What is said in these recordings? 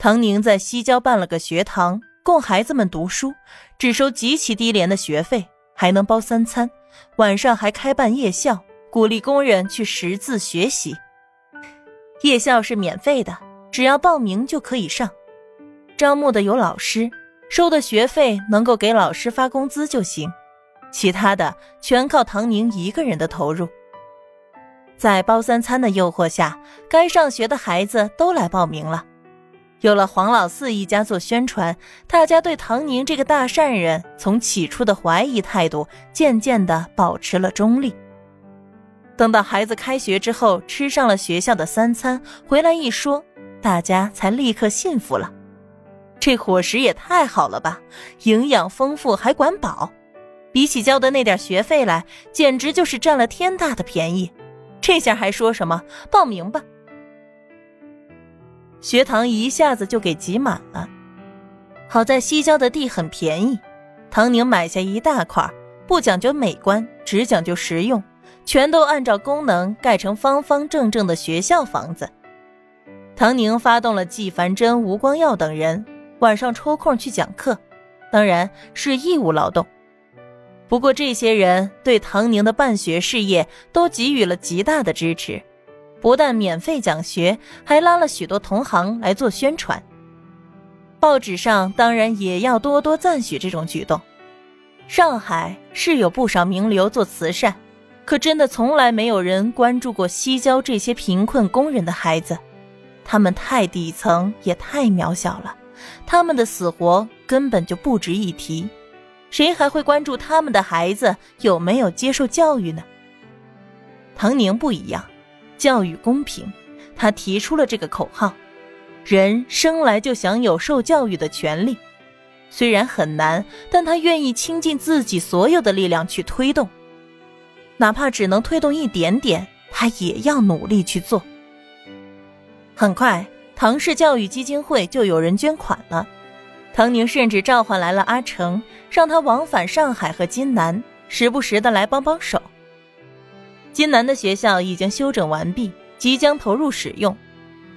唐宁在西郊办了个学堂，供孩子们读书，只收极其低廉的学费，还能包三餐，晚上还开办夜校，鼓励工人去识字学习。夜校是免费的，只要报名就可以上。招募的有老师，收的学费能够给老师发工资就行，其他的全靠唐宁一个人的投入。在包三餐的诱惑下，该上学的孩子都来报名了。有了黄老四一家做宣传，大家对唐宁这个大善人从起初的怀疑态度，渐渐的保持了中立。等到孩子开学之后，吃上了学校的三餐，回来一说，大家才立刻信服了。这伙食也太好了吧，营养丰富还管饱，比起交的那点学费来，简直就是占了天大的便宜。这下还说什么报名吧？学堂一下子就给挤满了。好在西郊的地很便宜，唐宁买下一大块，不讲究美观，只讲究实用，全都按照功能盖成方方正正的学校房子。唐宁发动了季凡真、吴光耀等人，晚上抽空去讲课，当然是义务劳动。不过，这些人对唐宁的办学事业都给予了极大的支持，不但免费讲学，还拉了许多同行来做宣传。报纸上当然也要多多赞许这种举动。上海是有不少名流做慈善，可真的从来没有人关注过西郊这些贫困工人的孩子，他们太底层，也太渺小了，他们的死活根本就不值一提。谁还会关注他们的孩子有没有接受教育呢？唐宁不一样，教育公平，他提出了这个口号：人生来就享有受教育的权利。虽然很难，但他愿意倾尽自己所有的力量去推动，哪怕只能推动一点点，他也要努力去做。很快，唐氏教育基金会就有人捐款了。唐宁甚至召唤来了阿成，让他往返上海和金南，时不时的来帮帮手。金南的学校已经修整完毕，即将投入使用。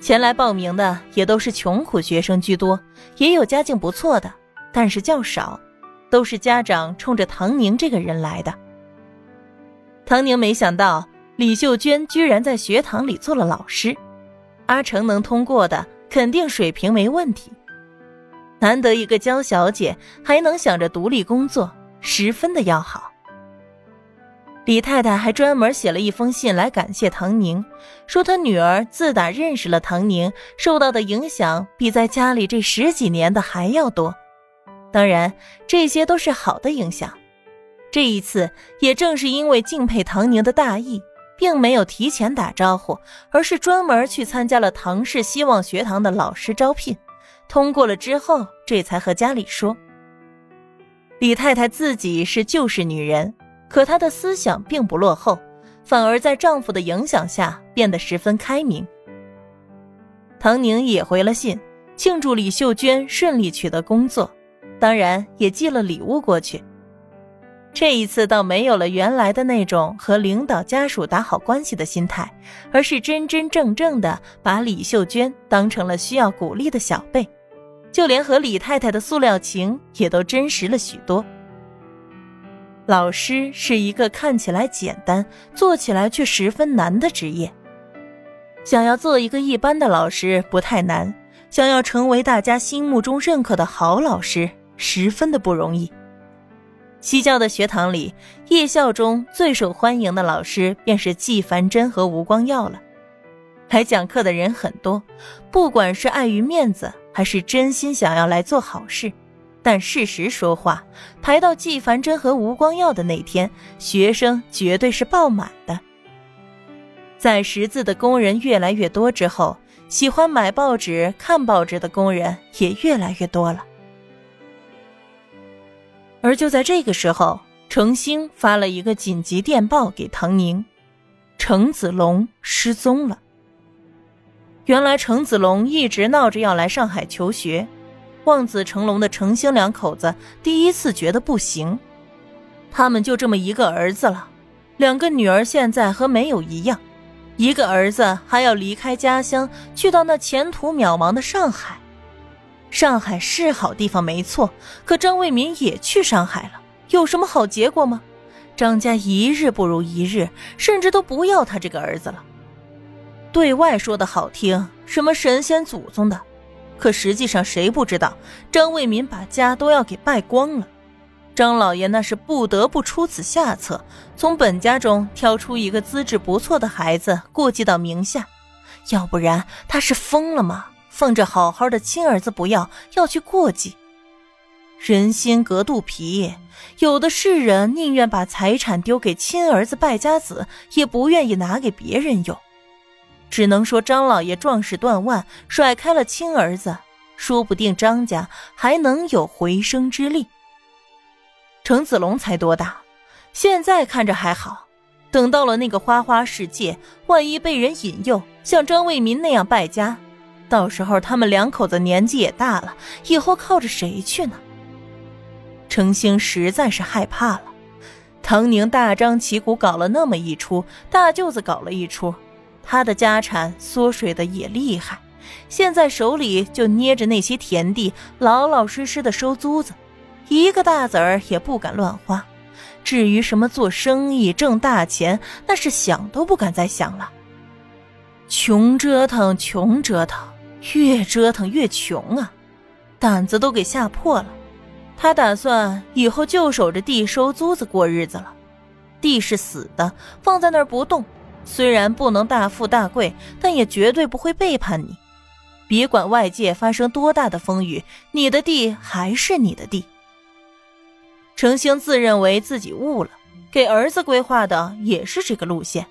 前来报名的也都是穷苦学生居多，也有家境不错的，但是较少，都是家长冲着唐宁这个人来的。唐宁没想到李秀娟居然在学堂里做了老师，阿成能通过的，肯定水平没问题。难得一个娇小姐还能想着独立工作，十分的要好。李太太还专门写了一封信来感谢唐宁，说她女儿自打认识了唐宁，受到的影响比在家里这十几年的还要多。当然，这些都是好的影响。这一次也正是因为敬佩唐宁的大义，并没有提前打招呼，而是专门去参加了唐氏希望学堂的老师招聘。通过了之后，这才和家里说。李太太自己是旧式女人，可她的思想并不落后，反而在丈夫的影响下变得十分开明。唐宁也回了信，庆祝李秀娟顺利取得工作，当然也寄了礼物过去。这一次倒没有了原来的那种和领导家属打好关系的心态，而是真真正正的把李秀娟当成了需要鼓励的小辈，就连和李太太的塑料情也都真实了许多。老师是一个看起来简单，做起来却十分难的职业。想要做一个一般的老师不太难，想要成为大家心目中认可的好老师，十分的不容易。西教的学堂里，夜校中最受欢迎的老师便是季凡真和吴光耀了。来讲课的人很多，不管是碍于面子，还是真心想要来做好事，但事实说话，排到季凡真和吴光耀的那天，学生绝对是爆满的。在识字的工人越来越多之后，喜欢买报纸、看报纸的工人也越来越多了。而就在这个时候，程兴发了一个紧急电报给唐宁：程子龙失踪了。原来程子龙一直闹着要来上海求学，望子成龙的程兴两口子第一次觉得不行。他们就这么一个儿子了，两个女儿现在和没有一样，一个儿子还要离开家乡去到那前途渺茫的上海，上海是好地方没错，可张卫民也去上海了，有什么好结果吗？张家一日不如一日，甚至都不要他这个儿子了。对外说的好听，什么神仙祖宗的，可实际上谁不知道，张卫民把家都要给败光了。张老爷那是不得不出此下策，从本家中挑出一个资质不错的孩子过继到名下，要不然他是疯了吗？放着好好的亲儿子不要，要去过继？人心隔肚皮，有的是人宁愿把财产丢给亲儿子败家子，也不愿意拿给别人用。只能说张老爷壮士断腕，甩开了亲儿子，说不定张家还能有回生之力。程子龙才多大？现在看着还好，等到了那个花花世界，万一被人引诱，像张卫民那样败家，到时候他们两口子年纪也大了，以后靠着谁去呢？程兴实在是害怕了。唐宁大张旗鼓搞了那么一出，大舅子搞了一出，他的家产缩水的也厉害，现在手里就捏着那些田地，老老实实的收租子。一个大子儿也不敢乱花，至于什么做生意挣大钱，那是想都不敢再想了。穷折腾，穷折腾，越折腾越穷啊，胆子都给吓破了。他打算以后就守着地收租子过日子了。地是死的，放在那儿不动，虽然不能大富大贵，但也绝对不会背叛你。别管外界发生多大的风雨，你的地还是你的地。程兴自认为自己悟了，给儿子规划的也是这个路线，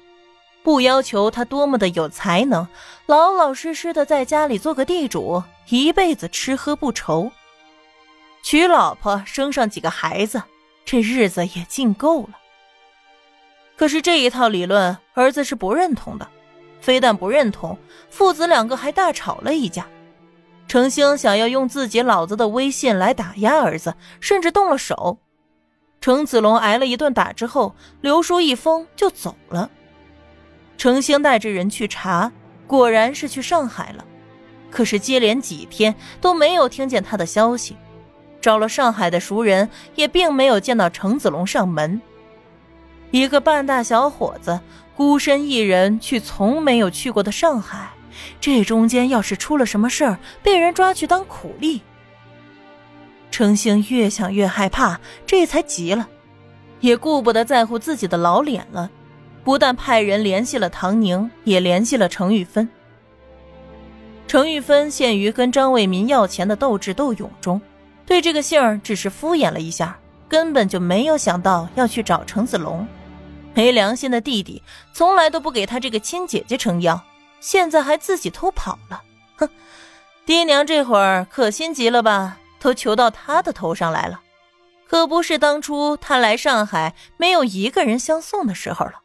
不要求他多么的有才能，老老实实的在家里做个地主，一辈子吃喝不愁，娶老婆生上几个孩子，这日子也尽够了。可是这一套理论，儿子是不认同的，非但不认同，父子两个还大吵了一架。程兴想要用自己老子的威信来打压儿子，甚至动了手。程子龙挨了一顿打之后，留书一封就走了。程兴带着人去查，果然是去上海了。可是接连几天都没有听见他的消息，找了上海的熟人，也并没有见到程子龙上门。一个半大小伙子孤身一人去从没有去过的上海，这中间要是出了什么事儿，被人抓去当苦力。程兴越想越害怕，这才急了，也顾不得在乎自己的老脸了，不但派人联系了唐宁，也联系了程玉芬。程玉芬陷于跟张卫民要钱的斗智斗勇中，对这个信儿只是敷衍了一下，根本就没有想到要去找程子龙。没良心的弟弟，从来都不给他这个亲姐姐撑腰，现在还自己偷跑了，哼！爹娘这会儿可心急了吧？都求到他的头上来了，可不是当初他来上海没有一个人相送的时候了。